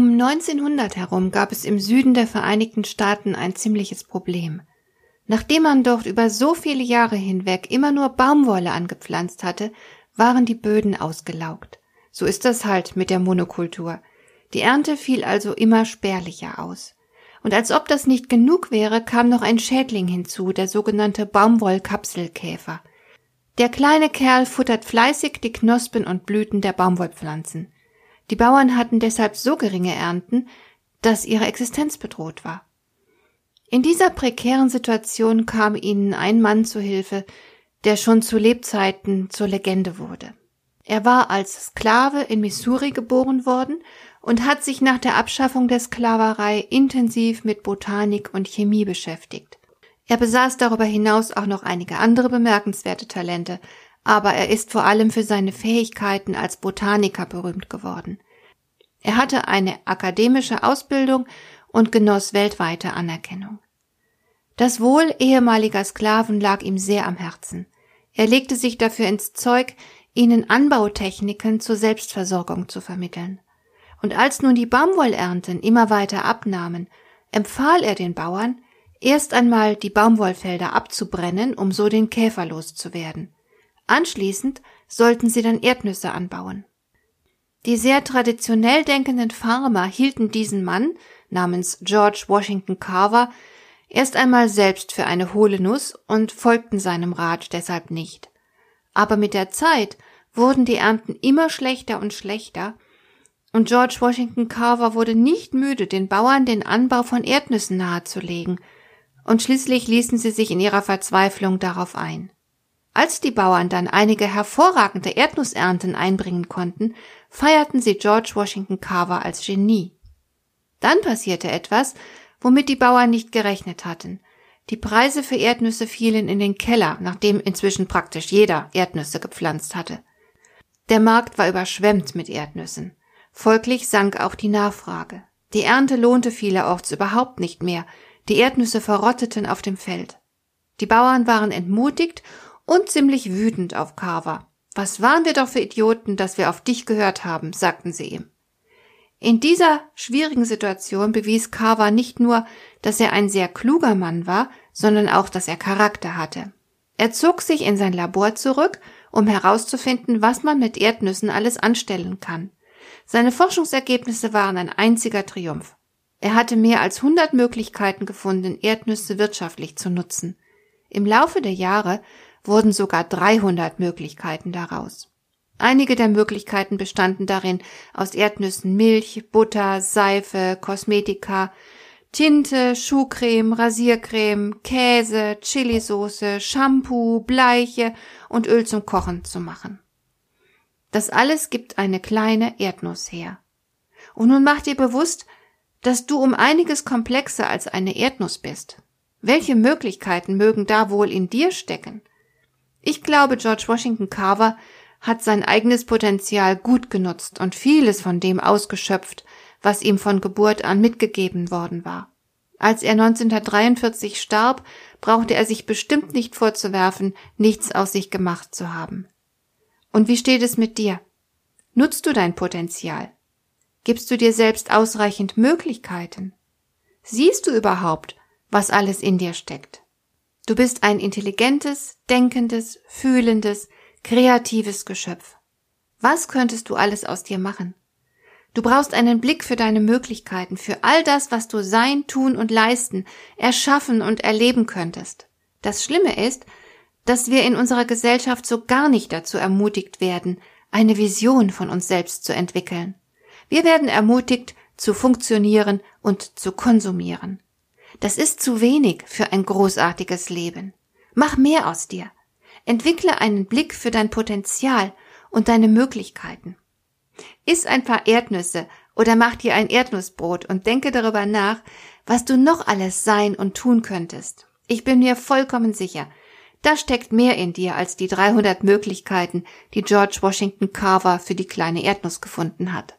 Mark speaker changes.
Speaker 1: Um 1900 herum gab es im Süden der Vereinigten Staaten ein ziemliches Problem. Nachdem man dort über so viele Jahre hinweg immer nur Baumwolle angepflanzt hatte, waren die Böden ausgelaugt. So ist das halt mit der Monokultur. Die Ernte fiel also immer spärlicher aus. Und als ob das nicht genug wäre, kam noch ein Schädling hinzu, der sogenannte Baumwollkapselkäfer. Der kleine Kerl futtert fleißig die Knospen und Blüten der Baumwollpflanzen. Die Bauern hatten deshalb so geringe Ernten, dass ihre Existenz bedroht war. In dieser prekären Situation kam ihnen ein Mann zu Hilfe, der schon zu Lebzeiten zur Legende wurde. Er war als Sklave in Missouri geboren worden und hat sich nach der Abschaffung der Sklaverei intensiv mit Botanik und Chemie beschäftigt. Er besaß darüber hinaus auch noch einige andere bemerkenswerte Talente, aber er ist vor allem für seine Fähigkeiten als Botaniker berühmt geworden. Er hatte eine akademische Ausbildung und genoss weltweite Anerkennung. Das Wohl ehemaliger Sklaven lag ihm sehr am Herzen. Er legte sich dafür ins Zeug, ihnen Anbautechniken zur Selbstversorgung zu vermitteln. Und als nun die Baumwollernten immer weiter abnahmen, empfahl er den Bauern, erst einmal die Baumwollfelder abzubrennen, um so den Käfer loszuwerden. Anschließend sollten sie dann Erdnüsse anbauen. Die sehr traditionell denkenden Farmer hielten diesen Mann namens George Washington Carver erst einmal selbst für eine hohle Nuss und folgten seinem Rat deshalb nicht. Aber mit der Zeit wurden die Ernten immer schlechter und schlechter, und George Washington Carver wurde nicht müde, den Bauern den Anbau von Erdnüssen nahezulegen, und schließlich ließen sie sich in ihrer Verzweiflung darauf ein. Als die Bauern dann einige hervorragende Erdnussernten einbringen konnten, feierten sie George Washington Carver als Genie. Dann passierte etwas, womit die Bauern nicht gerechnet hatten. Die Preise für Erdnüsse fielen in den Keller, nachdem inzwischen praktisch jeder Erdnüsse gepflanzt hatte. Der Markt war überschwemmt mit Erdnüssen. Folglich sank auch die Nachfrage. Die Ernte lohnte vielerorts überhaupt nicht mehr, die Erdnüsse verrotteten auf dem Feld. Die Bauern waren entmutigt und ziemlich wütend auf Carver. Was waren wir doch für Idioten, dass wir auf dich gehört haben, sagten sie ihm. In dieser schwierigen Situation bewies Carver nicht nur, dass er ein sehr kluger Mann war, sondern auch, dass er Charakter hatte. Er zog sich in sein Labor zurück, um herauszufinden, was man mit Erdnüssen alles anstellen kann. Seine Forschungsergebnisse waren ein einziger Triumph. Er hatte mehr als 100 Möglichkeiten gefunden, Erdnüsse wirtschaftlich zu nutzen. Im Laufe der Jahre wurden sogar 300 Möglichkeiten daraus. Einige der Möglichkeiten bestanden darin, aus Erdnüssen Milch, Butter, Seife, Kosmetika, Tinte, Schuhcreme, Rasiercreme, Käse, Chilisauce, Shampoo, Bleiche und Öl zum Kochen zu machen. Das alles gibt eine kleine Erdnuss her. Und nun mach dir bewusst, dass du um einiges komplexer als eine Erdnuss bist. Welche Möglichkeiten mögen da wohl in dir stecken? Ich glaube, George Washington Carver hat sein eigenes Potenzial gut genutzt und vieles von dem ausgeschöpft, was ihm von Geburt an mitgegeben worden war. Als er 1943 starb, brauchte er sich bestimmt nicht vorzuwerfen, nichts aus sich gemacht zu haben. Und wie steht es mit dir? Nutzt du dein Potenzial? Gibst du dir selbst ausreichend Möglichkeiten? Siehst du überhaupt, was alles in dir steckt? Du bist ein intelligentes, denkendes, fühlendes, kreatives Geschöpf. Was könntest du alles aus dir machen? Du brauchst einen Blick für deine Möglichkeiten, für all das, was du sein, tun und leisten, erschaffen und erleben könntest. Das Schlimme ist, dass wir in unserer Gesellschaft so gar nicht dazu ermutigt werden, eine Vision von uns selbst zu entwickeln. Wir werden ermutigt, zu funktionieren und zu konsumieren. Das ist zu wenig für ein großartiges Leben. Mach mehr aus dir. Entwickle einen Blick für dein Potenzial und deine Möglichkeiten. Iss ein paar Erdnüsse Oder mach dir ein Erdnussbrot und denke darüber nach, was du noch alles sein und tun könntest. Ich bin mir vollkommen sicher, da steckt mehr in dir als die 300 Möglichkeiten, die George Washington Carver für die kleine Erdnuss gefunden hat.